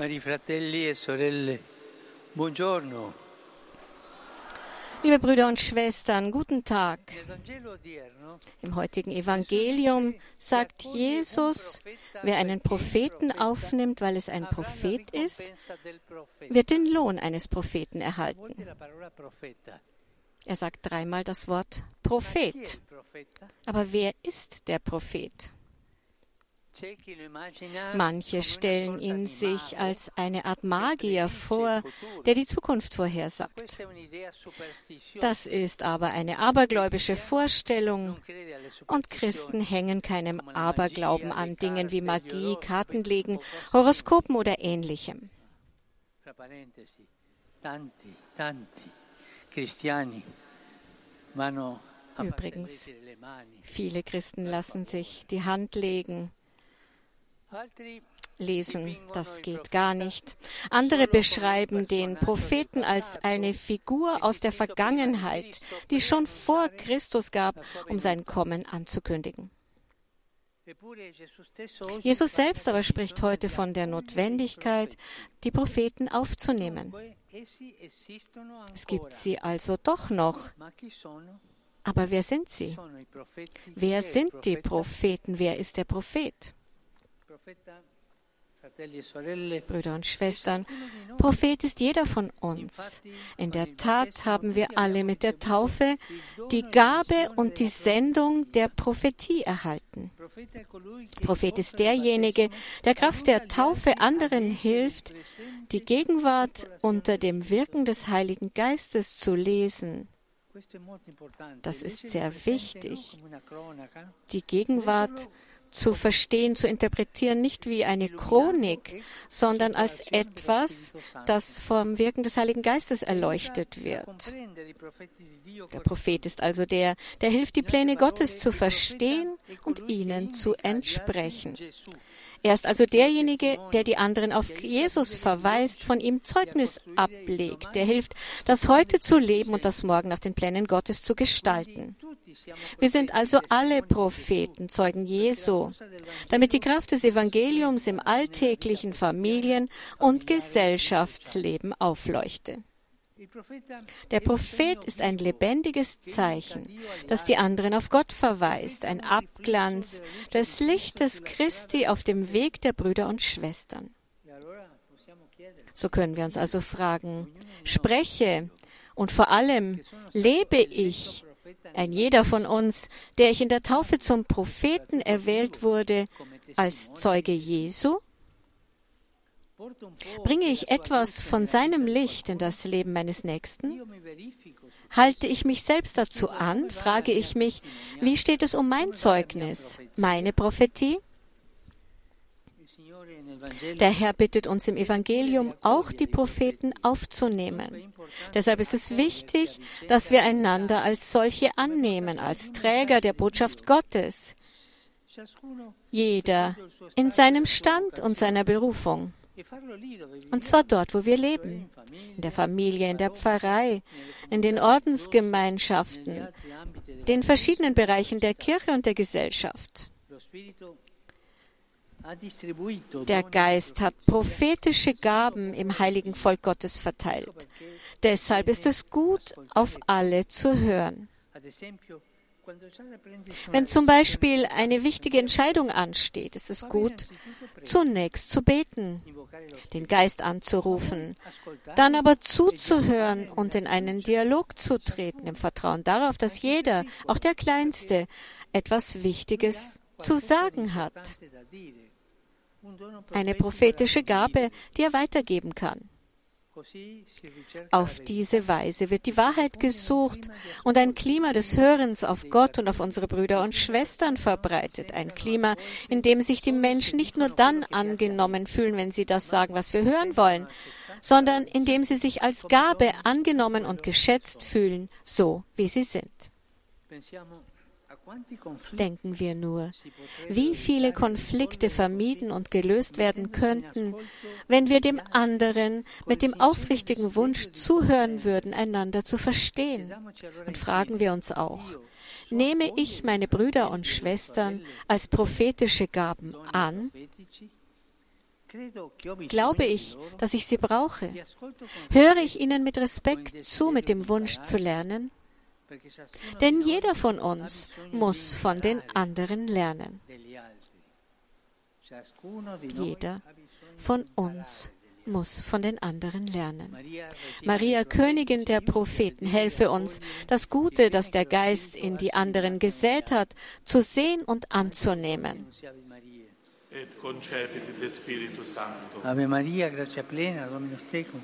Cari fratelli e sorelle, buongiorno. Liebe Brüder und Schwestern, guten Tag. Im heutigen Evangelium sagt Jesus, wer einen Propheten aufnimmt, weil es ein Prophet ist, wird den Lohn eines Propheten erhalten. Er sagt dreimal das Wort Prophet. Aber wer ist der Prophet? Manche stellen ihn sich als eine Art Magier vor, der die Zukunft vorhersagt. Das ist aber eine abergläubische Vorstellung. Und Christen hängen keinem Aberglauben an Dingen wie Magie, Kartenlegen, Horoskopen oder ähnlichem. Übrigens. Viele Christen lassen sich die Hand legen, lesen, das geht gar nicht. Andere beschreiben den Propheten als eine Figur aus der Vergangenheit, die schon vor Christus gab, um sein Kommen anzukündigen. Jesus selbst aber spricht heute von der Notwendigkeit, die Propheten aufzunehmen. Es gibt sie also doch noch. Aber wer sind sie? Wer sind die? Propheten? Wer ist der Prophet? Profeta, fratelli e sorelle, Brüder und Schwestern, Prophet ist jeder von uns. In der Tat haben wir alle mit der Taufe die Gabe und die Sendung der Prophetie erhalten. Prophet ist derjenige, der Kraft der Taufe anderen hilft, die Gegenwart unter dem Wirken des Heiligen Geistes zu lesen. Das ist sehr wichtig. Die Gegenwart zu verstehen, zu interpretieren, nicht wie eine Chronik, sondern als etwas, das vom Wirken des Heiligen Geistes erleuchtet wird. Der Prophet ist also der, der hilft, die Pläne Gottes zu verstehen und ihnen zu entsprechen. Er ist also derjenige, der die anderen auf Jesus verweist, von ihm Zeugnis ablegt, der hilft, das Heute zu leben und das Morgen nach den Plänen Gottes zu gestalten. Wir sind also alle Propheten, Zeugen Jesu, damit die Kraft des Evangeliums im alltäglichen Familien- und Gesellschaftsleben aufleuchte. Der Prophet ist ein lebendiges Zeichen, das die anderen auf Gott verweist, ein Abglanz des Lichtes Christi auf dem Weg der Brüder und Schwestern. So können wir uns also fragen, spreche und vor allem lebe ich, ein jeder von uns, der ich in der Taufe zum Propheten erwählt wurde, als Zeuge Jesu? Bringe ich etwas von seinem Licht in das Leben meines Nächsten? Halte ich mich selbst dazu an, frage ich mich, wie steht es um mein Zeugnis, meine Prophetie? Der Herr bittet uns im Evangelium auch die Propheten aufzunehmen. Deshalb ist es wichtig, dass wir einander als solche annehmen, als Träger der Botschaft Gottes, jeder in seinem Stand und seiner Berufung. Und zwar dort, wo wir leben, in der Familie, in der Pfarrei, in den Ordensgemeinschaften, den verschiedenen Bereichen der Kirche und der Gesellschaft. Der Geist hat prophetische Gaben im heiligen Volk Gottes verteilt. Deshalb ist es gut, auf alle zu hören. Wenn zum Beispiel eine wichtige Entscheidung ansteht, ist es gut, zunächst zu beten, den Geist anzurufen, dann aber zuzuhören und in einen Dialog zu treten, im Vertrauen darauf, dass jeder, auch der Kleinste, etwas Wichtiges zu sagen hat. Eine prophetische Gabe, die er weitergeben kann. Auf diese Weise wird die Wahrheit gesucht und ein Klima des Hörens auf Gott und auf unsere Brüder und Schwestern verbreitet. Ein Klima, in dem sich die Menschen nicht nur dann angenommen fühlen, wenn sie das sagen, was wir hören wollen, sondern in dem sie sich als Gabe angenommen und geschätzt fühlen, so wie sie sind. Denken wir nur, wie viele Konflikte vermieden und gelöst werden könnten, wenn wir dem anderen mit dem aufrichtigen Wunsch zuhören würden, einander zu verstehen. Und fragen wir uns auch, nehme ich meine Brüder und Schwestern als prophetische Gaben an? Glaube ich, dass ich sie brauche? Höre ich ihnen mit Respekt zu, mit dem Wunsch zu lernen? Denn jeder von uns muss von den anderen lernen. Jeder von uns muss von den anderen lernen. Maria, Königin der Propheten, helfe uns, das Gute, das der Geist in die anderen gesät hat, zu sehen und anzunehmen. Ave Maria, grazia plena, Dominus tecum,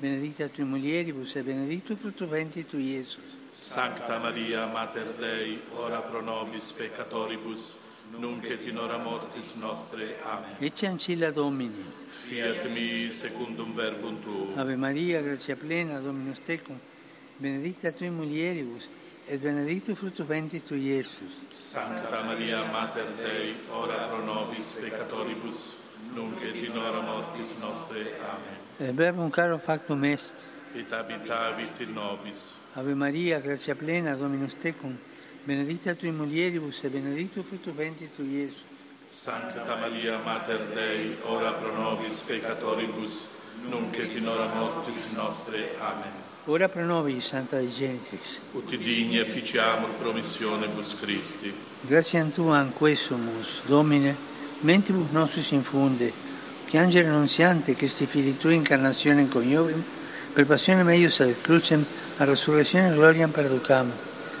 benedicta tui mulieribus e benedictus fructus ventris tui, Iesus. Sancta Maria, Mater Dei, ora pro nobis peccatoribus, nunc et in hora mortis nostre. Amen. Ecce ancilla Domini. Fiat mi secundum verbum tuum. Ave Maria, grazia plena, Dominus tecum, benedicta tui mulieribus et benedictus fructus ventris tui, Iesus. Sancta Maria, Mater Dei, ora pro nobis peccatoribus, nunc et in hora mortis nostre. Amen. Et verbum caro factum est. Et habitavit in nobis. Ave Maria, grazia plena, Dominus tecum, benedicta tui mulieribus e benedictus fructus ventris tui, Iesus. Sancta Maria, Mater Dei, ora pro nobis peccatoribus, nunc et in hora mortis nostre. Amen. Ora pro nobis, Santa Dei Genitrix. Ut digni efficiamur promissionibus Christi. Gratiam Tuam quesumus, Domine, mentibus nostris infunde, piangere nunziante che sti fili tui incarnazione coniovim, per passione meius ad crucem, a resurrezione gloriam perducam,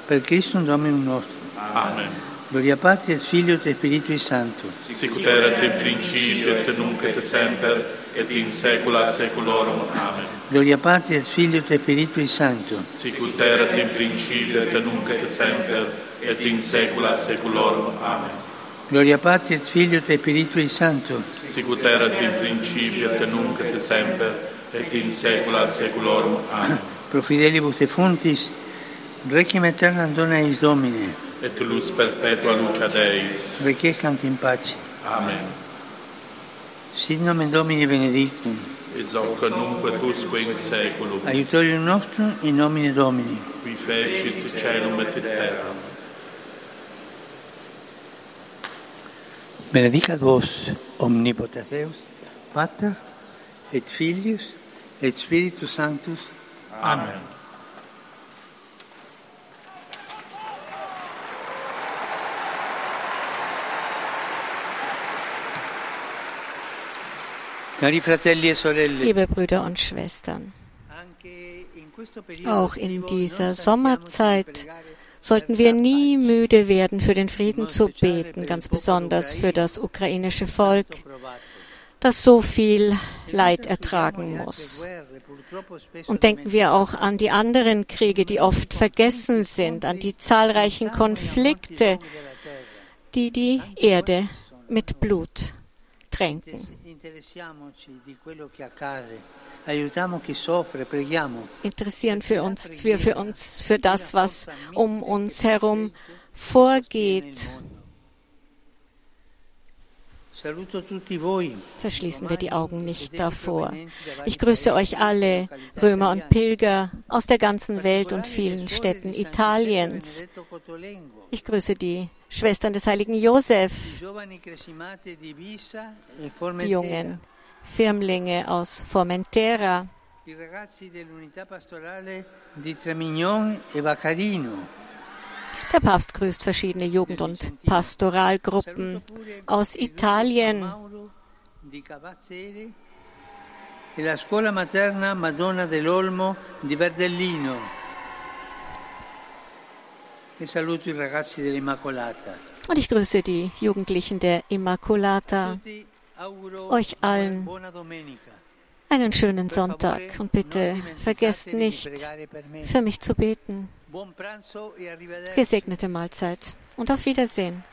per Christum Dominum nostrum. Amen. Gloria Patri et Filio et Spiritui Sancto. Sicut erat in principio et nunc et semper et in saecula saeculorum. Amen. Gloria Patri et Filio et Spiritui Sancto. Sicut erat in principio et nunc et semper et in saecula saeculorum. Amen. Gloria Patri et Filio et Spiritui Sancto. Sicut erat in principio et nunc et semper et in saecula saeculorum. Amen. Pro fidelibus defuntis, requiem aeternam dona eis Domine, Et luz perpetua lucia Deis. requiescant in pace. Amen. Sit nomen Domini benedictum, Ex hoc nunc usque in saeculum, aiutorium nostrum in nomine Domini. qui fecit caelum et terram. Benedicat vos omnipotens Deus, Pater et Filius et Spiritus Sanctus. Amen. Liebe Brüder und Schwestern, auch in dieser Sommerzeit sollten wir nie müde werden, für den Frieden zu beten, ganz besonders für das ukrainische Volk, das so viel Leid ertragen muss. Und denken wir auch an die anderen Kriege, die oft vergessen sind, an die zahlreichen Konflikte, die die Erde mit Blut tränken. Interessieren für uns, für, für uns, für das, was um uns herum vorgeht. Verschließen wir die Augen nicht davor. Ich grüße euch alle, Römer und Pilger aus der ganzen Welt und vielen Städten Italiens. Ich grüße die Schwestern des heiligen Josef, Giovani cresimate di Visa e die Formentera, jungen Firmlinge aus Formentera, Der Papst grüßt verschiedene Jugend- und Pastoralgruppen aus Italien, e la scuola materna Madonna dell'Olmo di Verdellino. E saluto i ragazzi dell'Immacolata. und ich grüße die Jugendlichen der auguro Euch allen. Einen schönen Sonntag und bitte vergesst nicht, für mich zu beten. Gesegnete Mahlzeit und auf Wiedersehen.